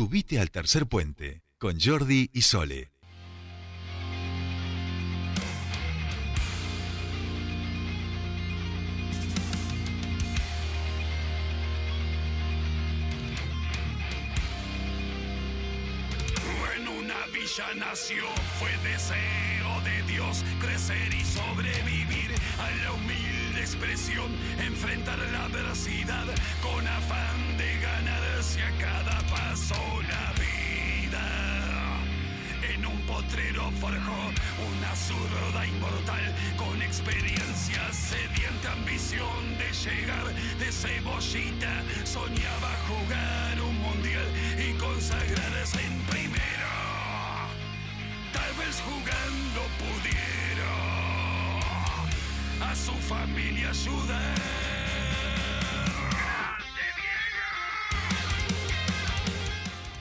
Subite al tercer puente con Jordi y Sole. En una villa nació, fue deseo de Dios crecer y sobrevivir a la humilde expresión, enfrentar la adversidad con afán de ganarse a cada paso la vida. En un potrero forjó una zurda inmortal con experiencia, sediente ambición de llegar de cebollita. Soñaba jugar un mundial y consagrarse en primera. Tal vez jugando pudiera su familia ayudar.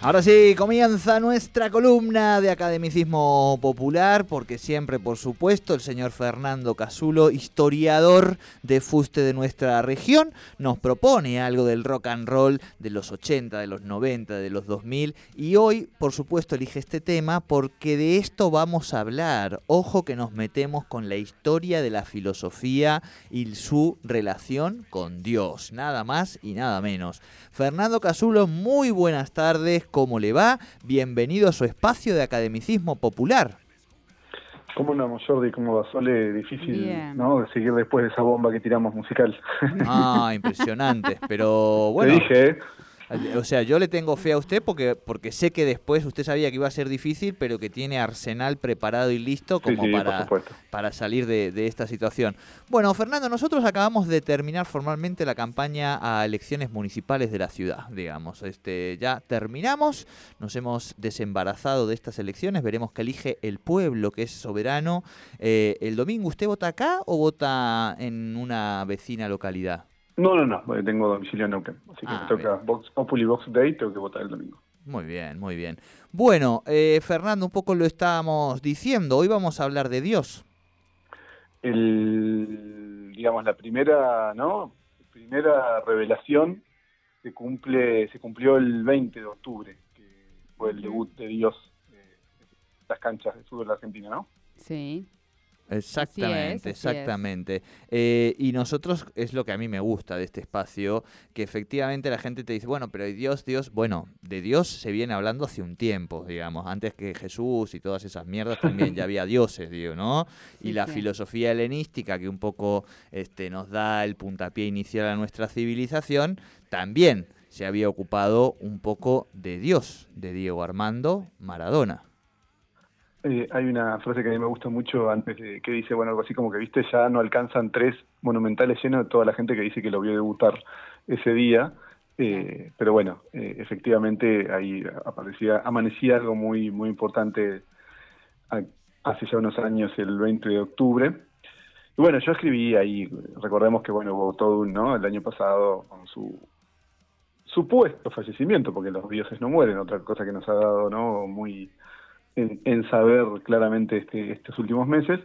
Ahora sí, comienza nuestra columna de academicismo popular, porque siempre, por supuesto, el señor Fernando Casulo, historiador de fuste de nuestra región, nos propone algo del rock and roll de los 80, de los 90, de los 2000, y hoy, por supuesto, elige este tema porque de esto vamos a hablar. Ojo que nos metemos con la historia de la filosofía y su relación con Dios, nada más y nada menos. Fernando Casulo, muy buenas tardes. ¿Cómo le va? Bienvenido a su espacio de academicismo popular. ¿Cómo andamos, Jordi? ¿Cómo va? Sole difícil, Bien. ¿no? De seguir después de esa bomba que tiramos musical. Ah, impresionante. Pero bueno, Te dije, ¿eh? O sea, yo le tengo fe a usted porque, porque sé que después usted sabía que iba a ser difícil, pero que tiene arsenal preparado y listo como sí, para, para salir de, de esta situación. Bueno, Fernando, nosotros acabamos de terminar formalmente la campaña a elecciones municipales de la ciudad, digamos. Este, ya terminamos, nos hemos desembarazado de estas elecciones, veremos que elige el pueblo, que es soberano. Eh, ¿El domingo usted vota acá o vota en una vecina localidad? No, no, no, porque tengo domicilio en Neuquén. Así que Ah, me toca Vox Populi Vox Day, tengo que votar el domingo. Muy bien, muy bien. Bueno, eh, Fernando, un poco lo estábamos diciendo. Hoy vamos a hablar de Dios. El, digamos, la primera, ¿no? Primera revelación se cumple, se cumplió el 20 de octubre, que fue el debut de Dios eh, en las canchas de fútbol de Argentina, ¿no? Sí. Exactamente, así es. exactamente. Eh, y nosotros, es lo que a mí me gusta de este espacio, que efectivamente la gente te dice, bueno, pero ¿y Dios, Dios, bueno, de Dios se viene hablando hace un tiempo, digamos, antes que Jesús y todas esas mierdas también ya había dioses, digo, ¿no? Y la sí. filosofía helenística que un poco este, nos da el puntapié inicial a nuestra civilización, también se había ocupado un poco de Dios, de Diego Armando Maradona. Eh, hay una frase que a mí me gusta mucho antes de que dice, bueno, algo así como que, viste, ya no alcanzan tres monumentales llenos de toda la gente que dice que lo vio debutar ese día. Eh, pero bueno, eh, efectivamente ahí aparecía, amanecía algo muy, muy importante a- hace ya unos años, el 20 de octubre. Y bueno, yo escribí ahí, recordemos que bueno, hubo todo un, ¿no? El año pasado con su supuesto fallecimiento, porque los dioses no mueren, otra cosa que nos ha dado, ¿no? Muy en, en saber claramente este, estos últimos meses,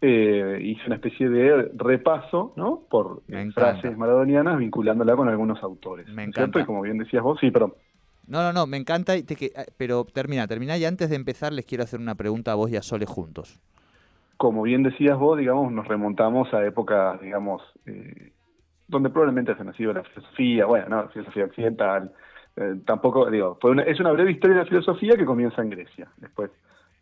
eh, hice una especie de repaso, ¿no? Por eh, frases maradonianas vinculándola con algunos autores. Me encanta. Y como bien decías vos, sí, pero No, no, no, me encanta, y te que- eh, pero termina, termina y antes de empezar les quiero hacer una pregunta a vos y a Sole juntos. como bien decías vos, digamos, nos remontamos a épocas, digamos, eh, donde probablemente haya nacido la filosofía, bueno, no, la filosofía occidental, eh, tampoco, digo, fue una- es una breve historia de la filosofía que comienza en Grecia. Después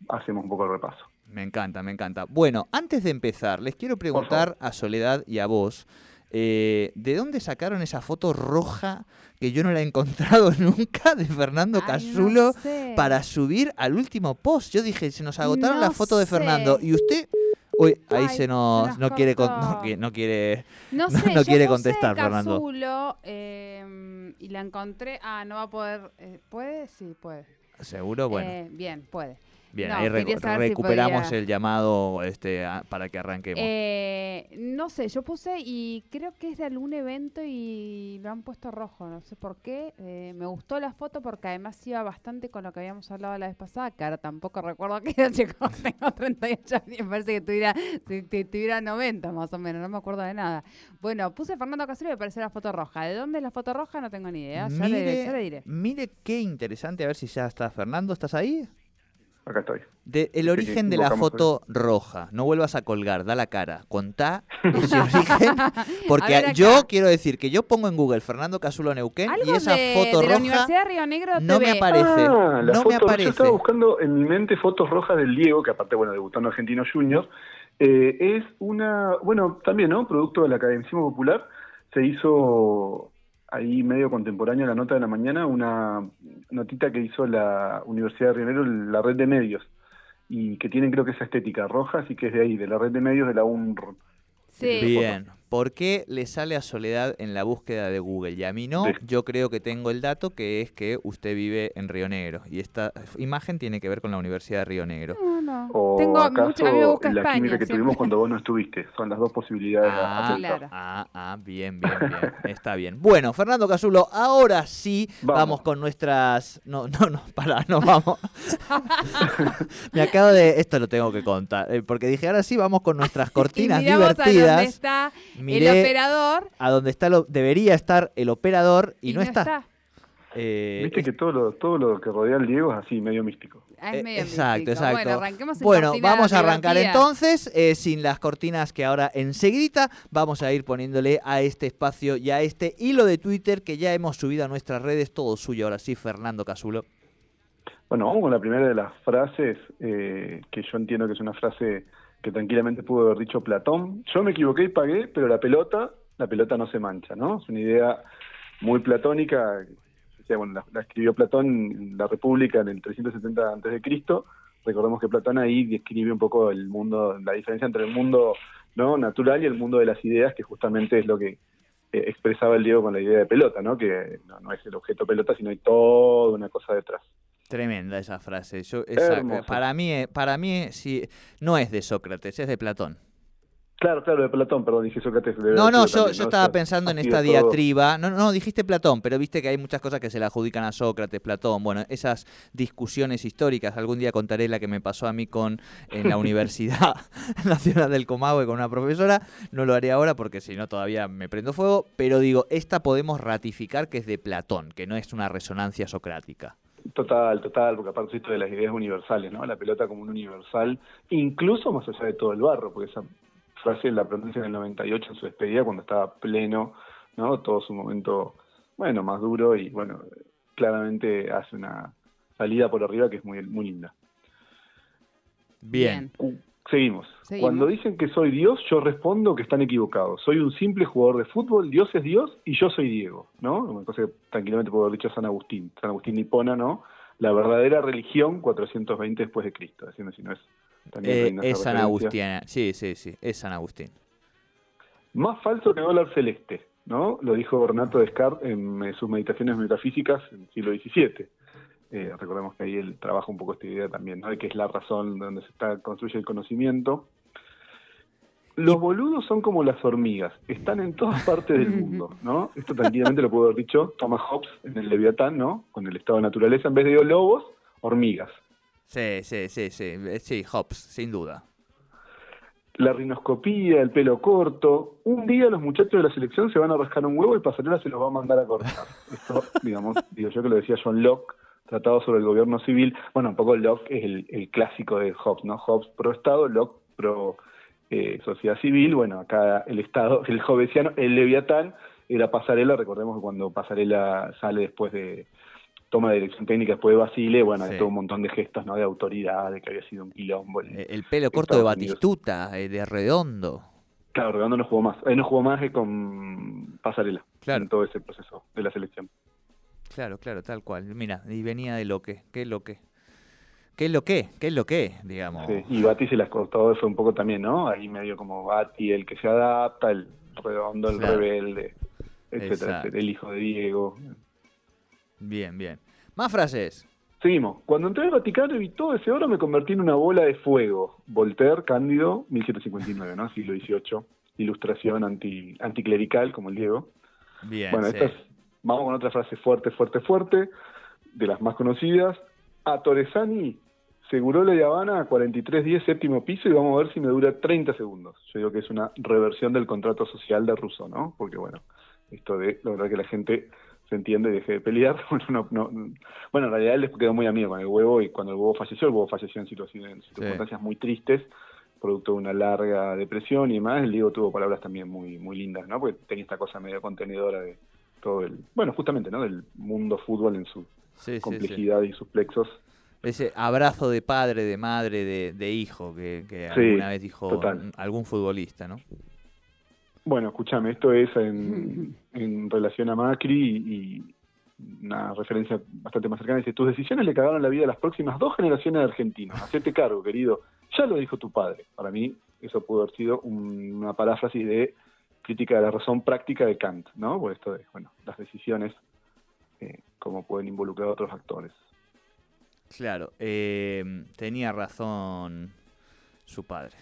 hacemos un poco el repaso. Me encanta, me encanta. Bueno, antes de empezar, les quiero preguntar a Soledad y a vos, eh, ¿de dónde sacaron esa foto roja que yo no la he encontrado nunca de Fernando Ay, no Casulo sé. para subir al último post? Yo dije, se nos agotaron No la foto de sé. Fernando y usted... Uy, ahí Ay, se nos, nos no quiere con- no, no quiere No sé, no quiere contestar, Fernando. Casulo, eh, y la encontré. Ah, no va a poder. eh, ¿Puede? Sí, puede. seguro, bueno. Eh, bien, puede. Bien, No, ahí si recuperamos el llamado este, a- para que arranquemos. Eh, no sé, yo puse y creo que es de algún evento y lo han puesto rojo, no sé por qué. Eh, me gustó la foto porque además iba bastante con lo que habíamos hablado la vez pasada, que ahora tampoco recuerdo qué edad, chicos, tengo 38 años, me parece que tuviera, tuviera 90 más o menos, no me acuerdo de nada. Bueno, puse Fernando Casero y me pareció la foto roja. ¿De dónde es la foto roja? No tengo ni idea, ya, le, ya le diré. mire qué interesante, a ver si ya está Fernando, ¿estás ahí? Acá estoy. De- el Sí, origen de la foto roja. No vuelvas a colgar, da la cara. Contá ese origen. Porque yo quiero decir que yo pongo en Google Fernando Casulo Neuquén y esa de, foto de la roja Universidad de Río Negro no me TV. aparece. Ah, la no foto, me Yo aparece. estaba buscando en mi mente fotos rojas del Diego, que aparte, bueno, debutó en Argentino Junior. Eh, es una, bueno, también, ¿no? Producto del academicismo popular. Se hizo ahí medio contemporáneo a la nota de la mañana, una notita que hizo la Universidad de Río Negro, la red de medios, y que tienen creo que esa estética roja, así que es de ahí, de la red de medios de la UNR. Sí. Bien. ¿Por qué le sale a Soledad en la búsqueda de Google y a mí no? Sí. Yo creo que tengo el dato que es que usted vive en Río Negro y esta imagen tiene que ver con la Universidad de Río Negro. No, no. O Tengo acaso mucho, a mí me busca la España. química que siempre. tuvimos cuando vos no estuviste. Son las dos posibilidades. a Ah, claro. ah, ah, bien, bien, bien. Está bien. Bueno, Fernando Casulo, ahora sí vamos, Vamos. con nuestras. No, no, no, pará, no vamos. Me acabo de. Esto lo tengo que contar. eh, porque dije, ahora sí vamos con nuestras cortinas y miramos a dónde divertidas. está el operador a donde está lo, debería estar el operador y, no, está. Eh, Viste es- que todo lo, todo lo que rodea al Diego es así, medio místico. Ah, es Eh, medio exacto, místico. exacto. Bueno, arranquemos en Bueno, cortina vamos a arrancar divertida. entonces, eh, sin las cortinas que ahora enseguidita vamos a ir poniéndole a este espacio y a este hilo de Twitter que ya hemos subido a nuestras redes, todo suyo ahora sí, Fernando Casulo. Bueno, vamos con la primera de las frases, eh, que yo entiendo que es una frase que tranquilamente pudo haber dicho Platón. Yo me equivoqué y pagué, pero la pelota, la pelota no se mancha, ¿no? Es una idea muy platónica. Bueno, la, la escribió Platón en la República en el 370 antes de Cristo. Recordemos que Platón ahí describe un poco el mundo, la diferencia entre el mundo no natural y el mundo de las ideas, que justamente es lo que eh, expresaba el Diego con la idea de pelota, ¿no? Que no, no es el objeto pelota, sino hay toda una cosa detrás. Tremenda esa frase. Yo, esa- para mí, eh, para mí sí, no es de Sócrates, es de Platón. Claro, claro, de Platón, perdón, dije Sócrates. No, no, yo, también, yo ¿no? estaba pensando en esta diatriba. No, no, dijiste Platón, pero viste que hay muchas cosas que se le adjudican a Sócrates, Platón. Bueno, esas discusiones históricas. Algún día contaré la que me pasó a mí con en la Universidad Nacional del Comahue con una profesora. No lo haré ahora porque si no todavía me prendo fuego. Pero digo, esta podemos ratificar que es de Platón, que no es una resonancia socrática. Total, total, porque aparte esto de las ideas universales, ¿no? La pelota como un universal, incluso más allá de todo el barro, porque esa frase la pronuncia en el 98 en su despedida cuando estaba pleno, ¿no? Todo su momento, bueno, más duro y, bueno, claramente hace una salida por arriba que es muy, muy linda. Bien. Seguimos. Seguimos. Cuando dicen que soy Dios, yo respondo que están equivocados. Soy un simple jugador de fútbol, Dios es Dios y yo soy Diego, ¿no? Una cosa que tranquilamente puedo haber dicho San Agustín, San Agustín Nipona, ¿no? La verdadera religión 420 después de Cristo, si no es Eh, es San. Agustín. Sí, sí, sí, es San Agustín. Más falso que dólar celeste, ¿no? Lo dijo Bernato Descartes en eh, sus meditaciones metafísicas en el siglo XVII. Eh, recordemos que ahí él trabaja un poco esta idea también, ¿no? De que es la razón donde se está, construye el conocimiento. Los boludos son como las hormigas, están en todas partes del mundo, ¿no? Esto tranquilamente lo pudo haber dicho Thomas Hobbes en el Leviatán, ¿no? Con el estado de naturaleza, en vez de lobos, hormigas. Sí, sí, sí, sí. eh, Sí, Hobbes, sin duda. la rinoscopía, el pelo corto. Un día los muchachos de la selección se van a rascar un huevo y Pasarela se los va a mandar a cortar. Esto, digamos, digo yo que lo decía John Locke, tratado sobre el gobierno civil. Bueno, un poco Locke es el, el clásico de Hobbes, ¿no? Hobbes pro Estado, Locke pro eh, sociedad civil. Bueno, acá el Estado, el Hobbesiano, el Leviatán era Pasarela. Recordemos que cuando Pasarela sale después de toma de dirección técnica después de Basile, bueno, Sí. hay todo un montón de gestos, ¿no? De autoridad, de que había sido un quilombo. el- Eh, El pelo corto de. Batistuta, eh, de Redondo. Claro, Redondo no jugó más. Eh, no jugó más que con Pasarela. Claro. En todo ese proceso de la selección. Claro, claro, tal cual. Mira, y venía de lo que, ¿qué es lo que? ¿Qué es lo que? ¿Qué es lo que? Digamos. Sí, Y Bati se las cortó, fue un poco también, ¿no? Ahí medio como Bati, el que se adapta, el Redondo, el Claro. rebelde, etcétera, etcétera, el hijo de Diego. Bien, bien. Más frases. Seguimos. Cuando entré al Vaticano y vi todo ese oro, me convertí en una bola de fuego. Voltaire, Cándido, 1759, ¿no? Siglo XVIII. Ilustración anti, anticlerical, como el Diego. Bien, Bueno, sí. esta es, vamos con otra frase fuerte, fuerte, fuerte, de las más conocidas. A Torresani, Segurola y Habana, 4310, séptimo piso, y vamos a ver si me dura 30 segundos. Yo digo que es una reversión del contrato social de Rousseau, ¿no? Porque, bueno, esto de lograr que la gente se entiende y deje de pelear. Bueno, no, no- bueno, en realidad él les quedó muy amigo con el huevo, y cuando el huevo falleció, el huevo falleció en situaciones, en circunstancias muy tristes, producto de una larga depresión y demás. El Diego tuvo palabras también muy, muy lindas, ¿no? Porque tenía esta cosa medio contenedora de todo el, bueno, justamente, ¿no? Del mundo fútbol en su Sí, sí, sí. complejidad y sus plexos. Ese abrazo de padre, de madre, de, de hijo que, que alguna vez dijo total. algún futbolista, ¿no? Bueno, escúchame, esto es en, en relación a Macri y una referencia bastante más cercana. Dice, tus decisiones le cagaron la vida a las próximas dos generaciones de argentinos. Hacete cargo, querido. Ya lo dijo tu padre. Para mí, eso pudo haber sido un- una paráfrasis de crítica de la razón práctica de Kant, ¿no? Por esto de, bueno, las decisiones, eh, cómo pueden involucrar a otros actores. Claro, eh, tenía razón su padre.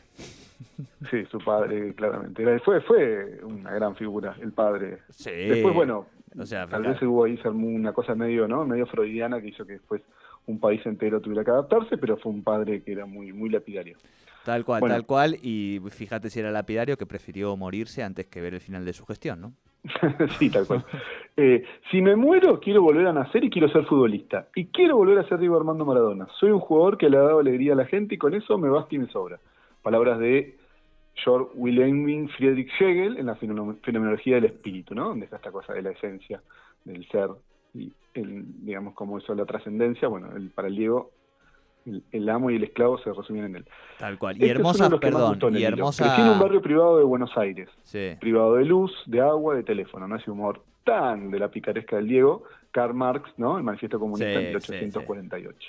Sí, su padre, claramente. Era- fue, fue una gran figura, el padre. Sí. Después, bueno, o sea, tal vez hubo ahí una cosa medio, ¿no? Medio freudiana que hizo que después un país entero tuviera que adaptarse, pero fue un padre que era muy, muy lapidario. Tal cual, Bueno. tal cual. Y fíjate si era lapidario que prefirió morirse antes que ver el final de su gestión, ¿no? sí, tal cual. Eh, si me muero, quiero volver a nacer y quiero ser futbolista. Y quiero volver a ser Diego Armando Maradona. Soy un jugador que le ha dado alegría a la gente y con eso me basta y me sobra. Palabras de Georg Wilhelm Friedrich Hegel en la fenomen- fenomenología del espíritu, ¿no? Donde está esta cosa de la esencia del ser y, el, digamos, como eso, la trascendencia. Bueno, el, para el Diego, el, amo y el esclavo se resumían en él. Tal cual. Y Este hermosa, perdón, y hermosa. En un barrio privado de Buenos Aires Sí. privado de luz, de agua, de teléfono, ¿no? Ese humor tan de la picaresca del Diego, Karl Marx, ¿no? El manifiesto comunista Sí, en sí, 1848.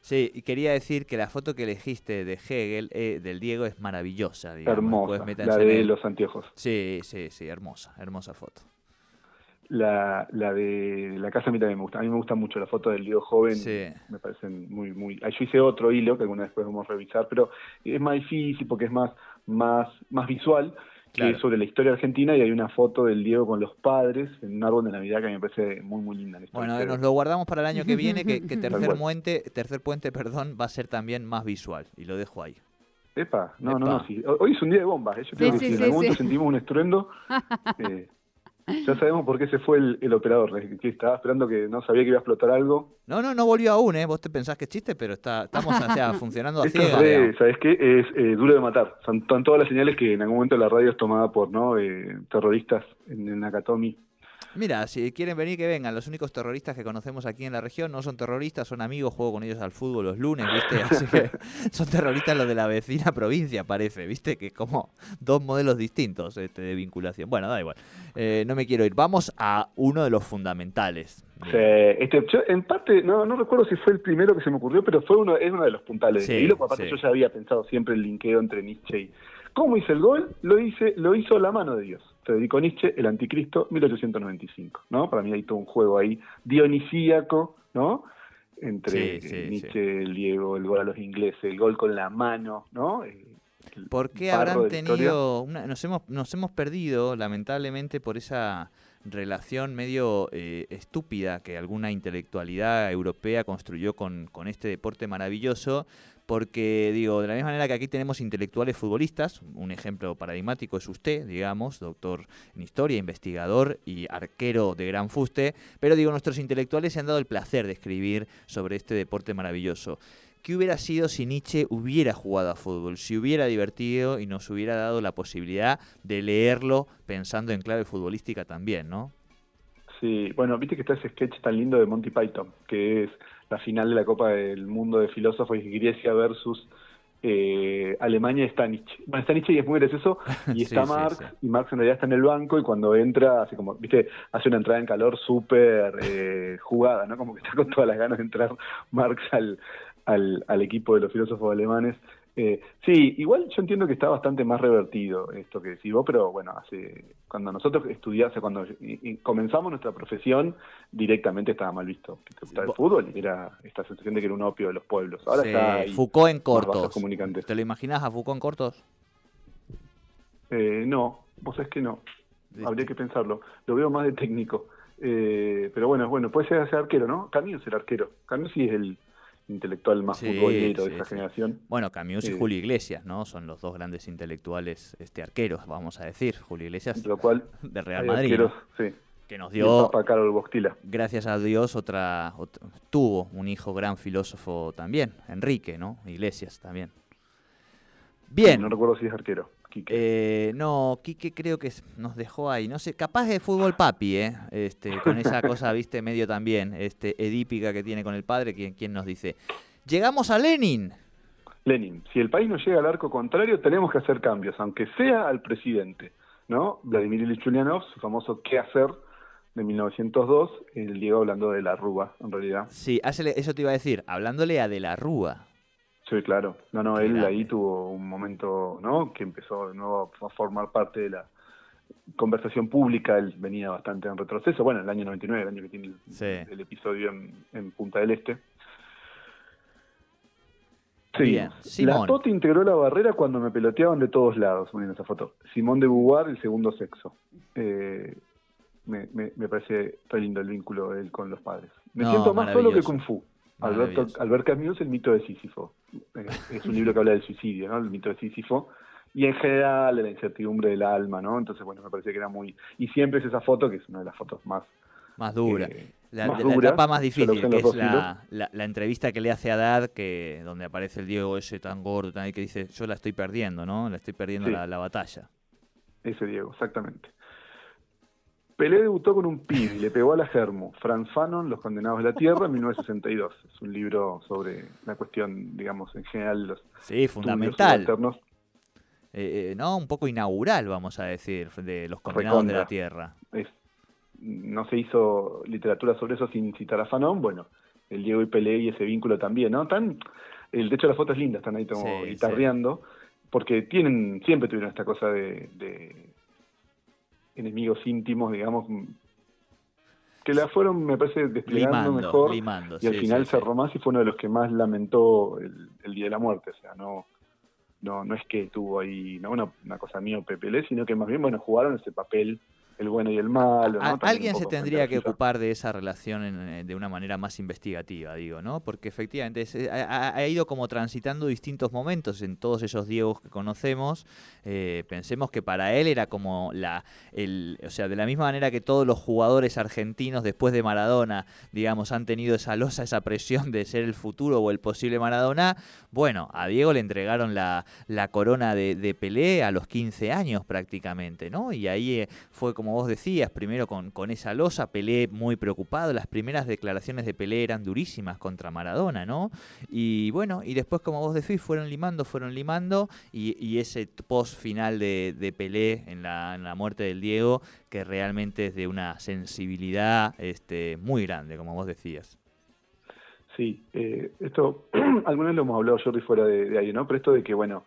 Sí, y quería decir que la foto que elegiste de Hegel, eh, del Diego, es maravillosa, digamos. Hermosa, la de los anteojos. Sí, sí, sí, hermosa, hermosa foto. La, la de la casa a mí también me gusta. A mí me gusta mucho la foto del Diego joven. Sí. Me parecen muy, muy... ah, Yo hice otro hilo que alguna vez podemos revisar, pero es más difícil porque es más, más, más visual. que es sobre la historia argentina y hay una foto del Diego con los padres en un árbol de Navidad que a mí me parece muy muy linda. la historia Bueno, nos lo guardamos para el año que viene, que, que tercer, puente, tercer puente perdón, va a ser también más visual. Y lo dejo ahí. Epa, no, no, Epa. no, sí. Hoy es un día de bombas. ¿eh? Yo Sí, creo que sí, si en sí, algún momento sentimos un estruendo, eh, ya sabemos por qué se fue el, el operador. Que estaba esperando que no sabía que iba a explotar algo. No, no, no volvió aún, ¿eh? Vos te pensás que es chiste, pero está, estamos o sea, funcionando a Esto es ciegas. re, digamos. ¿sabes qué? Es eh, duro de matar. Son, son todas las señales que en algún momento la radio es tomada por no Eh, terroristas en, en Nakatomi. Mira, si quieren venir, que vengan. Los únicos terroristas que conocemos aquí en la región no son terroristas, son amigos, juego con ellos al fútbol los lunes, ¿viste? Así que son terroristas los de la vecina provincia, parece, ¿viste? Que como dos modelos distintos este, de vinculación. Bueno, da igual. Eh, no me quiero ir. Vamos a uno de los fundamentales. Eh, este, yo, en parte, no, no recuerdo si fue el primero que se me ocurrió, pero fue uno, es uno de los puntales Sí, porque aparte sí. yo ya había pensado siempre el linkeo entre Nietzsche y... ¿Cómo hice el gol? Lo hice, lo hizo la mano de Dios. Federico Nietzsche, El Anticristo, 1895, ¿no? Para mí hay todo un juego ahí dionisíaco, ¿no? Entre Sí, sí, sí. Nietzsche, el Diego, el gol a los ingleses, el gol con la mano, ¿no? Eh, el ¿Por qué habrán tenido... una- nos, hemos, nos hemos perdido, lamentablemente, por esa relación medio eh, estúpida que alguna intelectualidad europea construyó con, con este deporte maravilloso, porque, digo, de la misma manera que aquí tenemos intelectuales futbolistas, un ejemplo paradigmático es usted, digamos, doctor en historia, investigador y arquero de gran fuste, pero digo, nuestros intelectuales se han dado el placer de escribir sobre este deporte maravilloso. ¿Qué hubiera sido si Nietzsche hubiera jugado a fútbol? Si hubiera divertido y nos hubiera dado la posibilidad de leerlo pensando en clave futbolística también, ¿no? Sí, bueno, viste que está ese sketch tan lindo de Monty Python, que es la final de la Copa del Mundo de Filósofos y Grecia versus eh, Alemania y está Nietzsche. Bueno, está Nietzsche y es muy gracioso, y está sí, Marx, sí. y Marx en realidad está en el banco, y cuando entra, hace como, viste, hace una entrada en calor súper eh, jugada, ¿no? Como que está con todas las ganas de entrar Marx al, al, al equipo de los filósofos alemanes. Eh, sí, igual yo entiendo que está bastante más revertido esto que decís vos, pero bueno, hace cuando nosotros estudiamos, cuando comenzamos nuestra profesión, directamente estaba mal visto que el fútbol, era esta sensación de que era un opio de los pueblos. Ahora está Foucault en cortos. ¿Te lo imaginas a Foucault en cortos? Eh, no, vos es que no. Habría que pensarlo. Lo veo más de técnico. Eh, pero bueno, bueno, puede ser, ser arquero, ¿no? Camus es el arquero. Camus sí es el intelectual más futbolero de esa generación. Bueno, Camus y Julio Iglesias, ¿no? Son los dos grandes intelectuales este arqueros, vamos a decir. Julio Iglesias lo cual, de Real Madrid. Que nos dio, gracias a Dios, otra, tuvo un hijo gran filósofo también, Enrique, ¿no? Iglesias también. Bien. No recuerdo si es arquero. Eh, no, Quique creo que nos dejó ahí. No sé, capaz de fútbol papi, ¿eh? Este, con esa cosa, viste, medio también, este, edípica que tiene con el padre, quien, quien nos dice. Llegamos a Lenin. Lenin, si el país no llega al arco contrario, tenemos que hacer cambios, aunque sea al presidente, ¿no? Vladimir Ilyich Ulyanov, su famoso ¿Qué hacer? de 1902, el Diego hablando de la Rúa, en realidad. Sí, eso te iba a decir, hablándole a de la Rúa. Sí, claro. No, no, él ahí tuvo un momento, ¿no? Que empezó de nuevo a formar parte de la conversación pública. Él venía bastante en retroceso. Bueno, el año 99, el año que tiene el, episodio en, Punta del Este. Sí, la foto integró la barrera cuando me peloteaban de todos lados, poniendo esa foto. Simón de Beauvoir, el segundo sexo. Eh, me, me, parece re lindo el vínculo de él con los padres. Me siento más solo que Kung Fu. Alberto, Albert Camus, El mito de Sísifo. Eh, es un libro que habla del suicidio, ¿no? El mito de Sísifo. Y en general de la incertidumbre del alma, ¿no? Entonces, bueno, me parece que era muy... Y siempre es esa foto, que es una de las fotos más... Más dura. Eh, la, etapa más difícil, que es la, la, entrevista que le hace a Dad, que, donde aparece el Diego ese tan gordo, tan, que dice, yo la estoy perdiendo, ¿no? La estoy perdiendo la, la batalla. Ese Diego, exactamente. Pelé debutó con un pin y le pegó a la Germo. Franz Fanon, Los Condenados de la Tierra, en 1962. Es un libro sobre la cuestión, digamos, en general, los Sí, fundamental. Eh, eh, no, un poco inaugural, vamos a decir, de Los Condenados de la Tierra. no se hizo literatura sobre eso sin citar a Fanon. Bueno, el Diego y Pelé y ese vínculo también, ¿no? Tan, el, de hecho, las fotos lindas están ahí como guitarreando, porque tienen, siempre tuvieron esta cosa de enemigos íntimos, digamos, que la fueron, me parece, desplegando mejor. y al final Cerro Masi fue uno de los que más lamentó el, Día de la Muerte. O sea, no, no, no es que tuvo ahí no una, una cosa mío Pepele, sino que más bien, bueno, jugaron ese papel el bueno y el malo. Alguien se tendría que ocupar de esa relación eh, de una manera más investigativa, digo, ¿no? Porque efectivamente ha, ido como transitando distintos momentos en todos esos Diegos que conocemos. Eh, pensemos que para él era como la, el, o sea, de la misma manera que todos los jugadores argentinos después de Maradona, digamos, han tenido esa losa, esa presión de ser el futuro o el posible Maradona. Bueno, a Diego le entregaron la, la corona de, de Pelé a los 15 años prácticamente, ¿no? Y ahí eh, fue como como vos decías, primero con, con esa losa, Pelé muy preocupado, las primeras declaraciones de Pelé eran durísimas contra Maradona, ¿no? Y bueno, y después como vos decís, fueron limando, fueron limando, y, ese post final de, de Pelé en la, en la, muerte del Diego, que realmente es de una sensibilidad este, muy grande, como vos decías. Sí, eh, esto, algunos lo hemos hablado Jordi fuera de ahí, ¿no? Pero esto de que, bueno,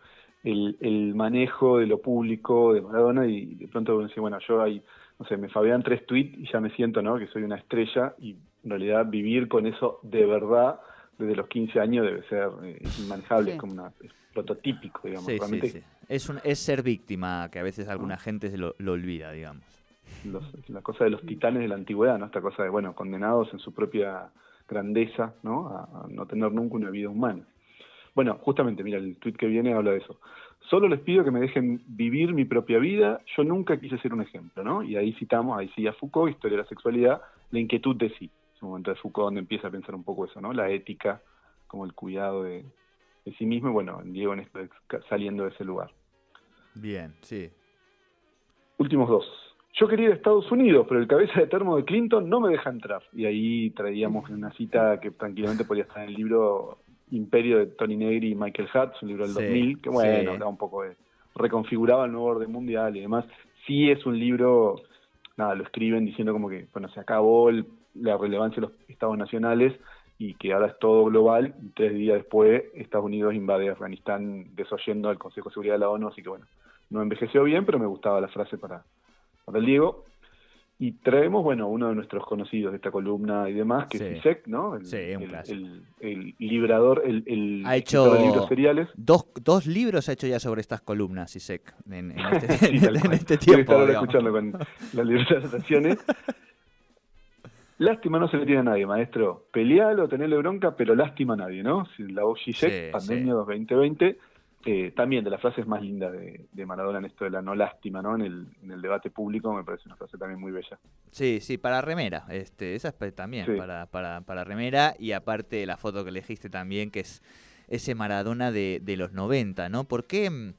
el, manejo de lo público de Maradona y de pronto decir, bueno, yo ahí, no sé, me fabean tres tweets y ya me siento, ¿no? Que soy una estrella y en realidad vivir con eso de verdad desde los 15 años debe ser eh, inmanejable, es como una, prototípico, digamos. Sí, Es, un, es ser víctima, que a veces alguna ah. gente se lo, olvida, digamos. la cosa de los titanes de la antigüedad, ¿no? Esta cosa de, bueno, condenados en su propia grandeza, ¿no? a no tener nunca una vida humana. Bueno, justamente, mira, el tweet que viene habla de eso. Solo les pido que me dejen vivir mi propia vida. Yo nunca quise ser un ejemplo, ¿no? Y ahí citamos, ahí sí a Foucault, Historia de la Sexualidad, la inquietud de sí. Es un momento de Foucault donde empieza a pensar un poco eso, ¿no? La ética, como el cuidado de, sí mismo. Y bueno, Diego en esto saliendo de ese lugar. Bien, sí. Últimos dos. Yo quería ir a Estados Unidos, pero el cabeza de termo de Clinton no me deja entrar. Y ahí traíamos una cita que tranquilamente podía estar en el libro Imperio de Tony Negri y Michael Hutz, un libro del 2000, que bueno, un poco de, reconfiguraba el nuevo orden mundial y demás. Sí es un libro, nada, lo escriben diciendo como que, bueno, se acabó la relevancia de los estados nacionales y que ahora es todo global. Y tres días después, Estados Unidos invade Afganistán desoyendo al Consejo de Seguridad de la ONU, así que bueno, no envejeció bien, pero me gustaba la frase para, para el Diego. Y traemos, bueno, uno de nuestros conocidos de esta columna y demás, que Sí. es Isaac, ¿no? El, Sí, un el- el- el librador, el, el Ha escritor de hecho libros seriales. dos, dos libros ha hecho ya sobre estas columnas, Isek, en, en este, Sí, en este tiempo. estar ahora digamos. escuchando con las Lástima no se le tiene a nadie, maestro. Pelealo, tenerle bronca, pero lástima a nadie, ¿no? La OG Sí, Pandemia 2020, eh, también de las frases más lindas de, de Maradona en esto de la no lástima, ¿no? En el, en el debate público me parece una frase también muy bella. Sí, sí, para remera. Este, esa es también Sí. para, para, para remera. Y aparte la foto que elegiste también, que es ese Maradona de, de los 90, ¿no? ¿Por qué, mm,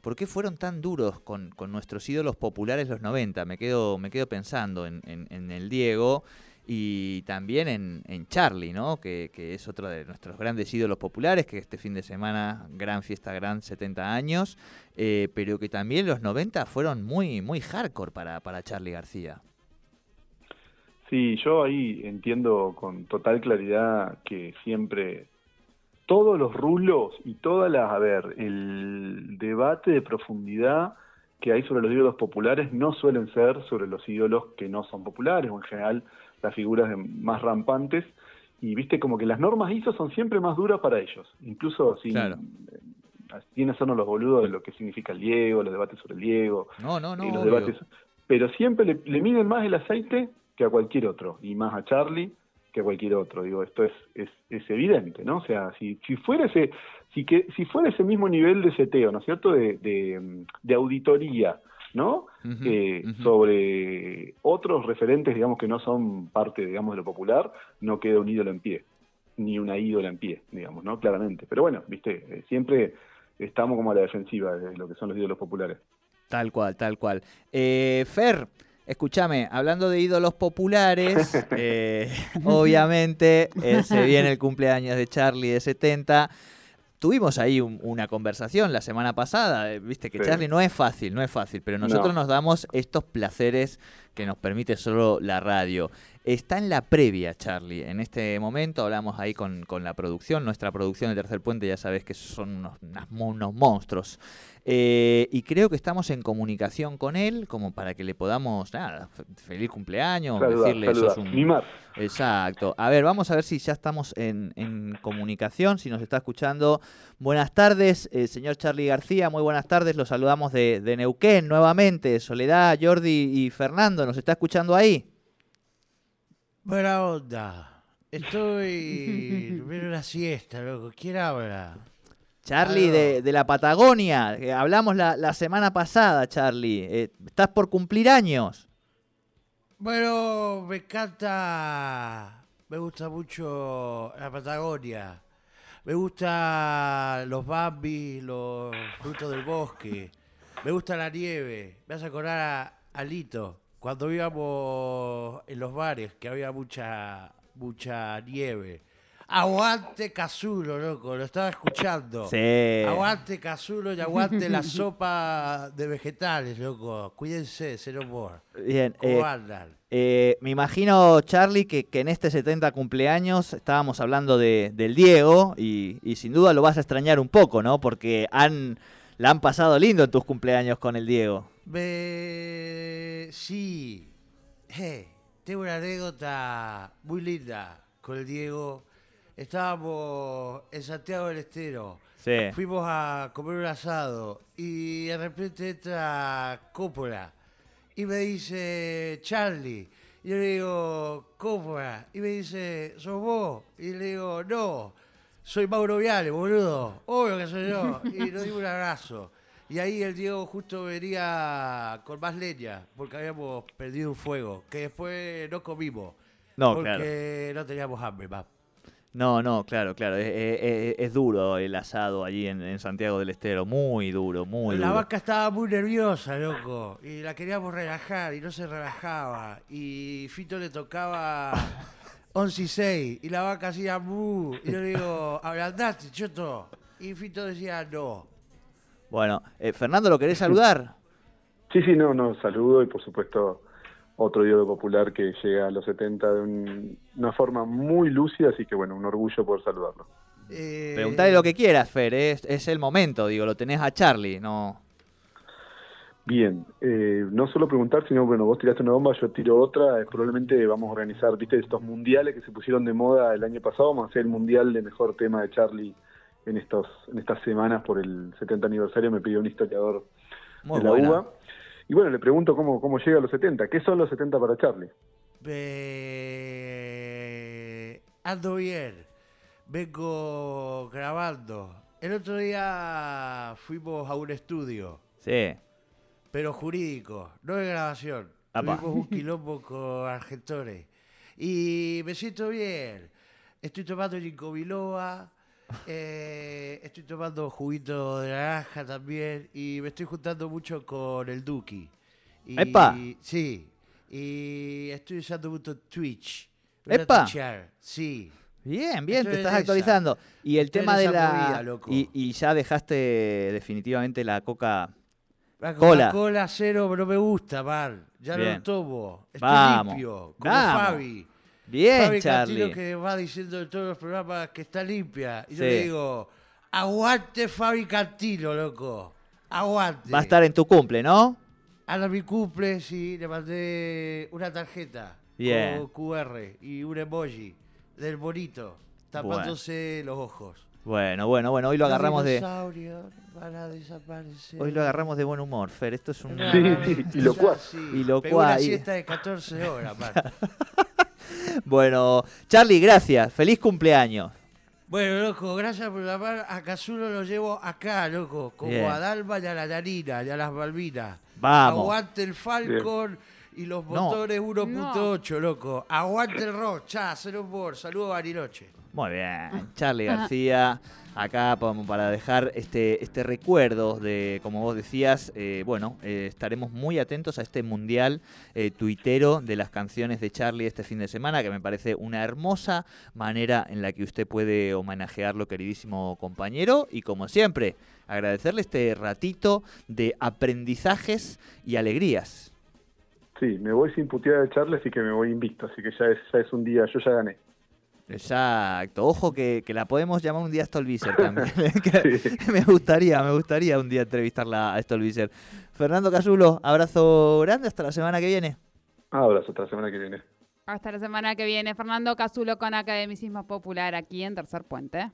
por qué fueron tan duros con, con nuestros ídolos populares los 90? Me quedo, me quedo pensando en, en- en el Diego y también en, Charlie, ¿no? Que, que es otro de nuestros grandes ídolos populares, que este fin de semana, gran fiesta, gran 70 años, eh, pero que también los 90 fueron muy, muy hardcore para, para Charlie García. Sí, yo ahí entiendo con total claridad que siempre todos los rulos y todas las, a ver, el debate de profundidad que hay sobre los ídolos populares no suelen ser sobre los ídolos que no son populares o en general las figuras de- más rampantes y viste como que las normas ISO son siempre más duras para ellos, incluso sin, Claro. eh, sin hacernos los boludos de lo que significa el Diego, los debates sobre el Diego, No, no, no. y los obvio. debates. Pero siempre le, le miden más el aceite que a cualquier otro, y más a Charlie que a cualquier otro. Digo, esto es, es, es evidente, ¿no? O sea, si, si fuera ese, si que, si fuera ese mismo nivel de seteo, ¿no es cierto? De, de, de auditoría, ¿no? Eh. Sobre otros referentes, digamos, que no son parte, digamos, de lo popular, no queda un ídolo en pie, ni una ídola en pie, digamos, ¿no? Claramente. Pero bueno, viste, eh, siempre estamos como a la defensiva de lo que son los ídolos populares. Tal cual, tal cual. Eh, Fer, escúchame, hablando de ídolos populares, eh, obviamente eh, se viene el cumpleaños de Charlie de 70. Tuvimos ahí un- una conversación la semana pasada, eh, viste que Sí. Charlie no es fácil, no es fácil, pero nosotros No. nos damos estos placeres que nos permite solo la radio. Está en la previa, Charlie. En este momento hablamos ahí con, con la producción, nuestra producción de Tercer Puente, ya sabes que son unos, unos monstruos. Eh, y creo que estamos en comunicación con él, como para que le podamos, nada, fe- feliz cumpleaños, Saludar, decirle saludar. sos un... Exacto. A ver, vamos a ver si ya estamos en, en comunicación, si nos está escuchando. Buenas tardes, eh, señor Charlie García, muy buenas tardes. Los saludamos de, de Neuquén nuevamente. Soledad, Jordi y Fernando, ¿nos está escuchando ahí? Buena onda. Estoy viendo una siesta, loco. ¿Quién habla? Charlie de, de la Patagonia, que hablamos la, la semana pasada, Charlie. Eh, ¿Estás por cumplir años? Bueno, me encanta. Me gusta mucho la Patagonia. Me gusta los bambis, los frutos del bosque. Me gusta la nieve. Me hace acordar a, a Lito. Cuando íbamos en los bares, que había mucha, mucha nieve. Aguante Casulo, loco. Lo estaba escuchando. Sí. Aguante Casulo y aguante la sopa de vegetales, loco. Cuídense, cero more. Bien. ¿Cómo eh, andan? Eh, me imagino, Charlie, que, que en este 70 cumpleaños estábamos hablando de, del Diego y, y sin duda lo vas a extrañar un poco, ¿no? Porque han, la han pasado lindo en tus cumpleaños con el Diego. Me... Sí. Tengo una anécdota muy linda con el Diego. Estábamos en Santiago del Estero. Sí. Fuimos a comer un asado y de repente entra Coppola y me dice, Charlie. Y yo le digo, Coppola. Y me dice, ¿sos vos? Y le digo, no, soy Mauro Viale, boludo. Obvio que soy yo. Y nos dimos un abrazo. Y ahí el Diego justo venía con más leña, porque habíamos perdido un fuego, que después no comimos. No, porque no teníamos hambre, más. No, no, claro, claro. Es, es- es- es duro el asado allí en, en Santiago del Estero. Muy duro, muy La duro. vaca estaba muy nerviosa, loco. Y la queríamos relajar y no se relajaba. Y Fito le tocaba 11 y 6. Y la vaca hacía mu. Y yo le digo, ablandate, choto. Y Fito decía no. Bueno, eh, Fernando, ¿lo querés saludar? Sí, sí, no, no, saludo y por supuesto otro ídolo popular que llega a los 70 de un- una forma muy lúcida, así que bueno, un orgullo poder saludarlo. Eh, Preguntale lo que quieras, Fer, es, es el momento, digo, lo tenés a Charlie, no. Bien, eh, no solo preguntar, sino bueno, vos tiraste una bomba, yo tiro otra, eh, probablemente vamos a organizar, viste, estos mundiales que se pusieron de moda el año pasado, vamos a hacer el mundial de mejor tema de Charlie en estos en estas semanas por el 70 aniversario, me pidió un historiador Muy de la buena. UBA. Y bueno, le pregunto cómo, cómo llega a los 70, ¿qué son los 70 para Charlie? Eh, ando bien. Vengo grabando. El otro día fuimos a un estudio, Sí. pero jurídico, no de grabación. Apa. Tuvimos un quilombo con Argentores. Y me siento bien. Estoy tomando ginkgo biloba, eh, estoy tomando juguito de naranja también y me estoy juntando mucho con el Duki. Y, ¡Epa! Sí. Y estoy usando mucho Twitch. Voy a ¡Epa! Sí. Bien, bien, Estoy te estás esa. actualizando. Y el Estoy tema de la... movida, loco. y, y ya dejaste definitivamente la coca... La Cola. Coca-Cola cero no me gusta, man. Ya no lo tomo. Estoy Vamos. limpio. Como Vamos. Fabi. Bien, Fabi Cantilo Charlie. que va diciendo en todos los programas que está limpia. Y yo Sí. le digo, aguante Fabi Cantilo, loco. Aguante. Va a estar en tu cumple, ¿no? A mi cumple, sí, le mandé una tarjeta Bien. con QR y un emoji del bonito tapándose los ojos. Bueno, bueno, bueno, hoy lo agarramos Los de... dinosaurios van a desaparecer. Hoy lo agarramos de buen humor, Fer. Esto es un... Sí, sí, y lo cual. Y lo Pegó una cual. siesta de 14 horas, man. Bueno, Charlie, gracias. Feliz cumpleaños. Bueno, loco, gracias por llamar. A Cazulo lo llevo acá, loco. Como Bien. a Dalma y a la Narina y a las Malvinas. Vamos. Aguante el Falcon y los No. motores 1.8, loco. Aguante el rock. Cha, cero humor. Saludos a Bariloche. Muy bien, Charlie García, acá para dejar este, este recuerdo de, como vos decías, eh, bueno, eh, estaremos muy atentos a este mundial eh, tuitero de las canciones de Charlie este fin de semana, que me parece una hermosa manera en la que usted puede homenajearlo, queridísimo compañero, y como siempre, agradecerle este ratito de aprendizajes y alegrías. Sí, me voy sin puteada de Charlie, así que me voy invicto, así que ya es, ya es un día, yo ya gané. Exacto, ojo que, que la podemos llamar un día a Stolbizer también. Sí. me gustaría, me gustaría un día entrevistarla a Stolbizer. Fernando Casulo, abrazo grande, hasta la semana que viene. Abrazo, hasta la semana que viene. Hasta la semana que viene. Fernando Casulo con Academicismo Popular aquí en Tercer Puente.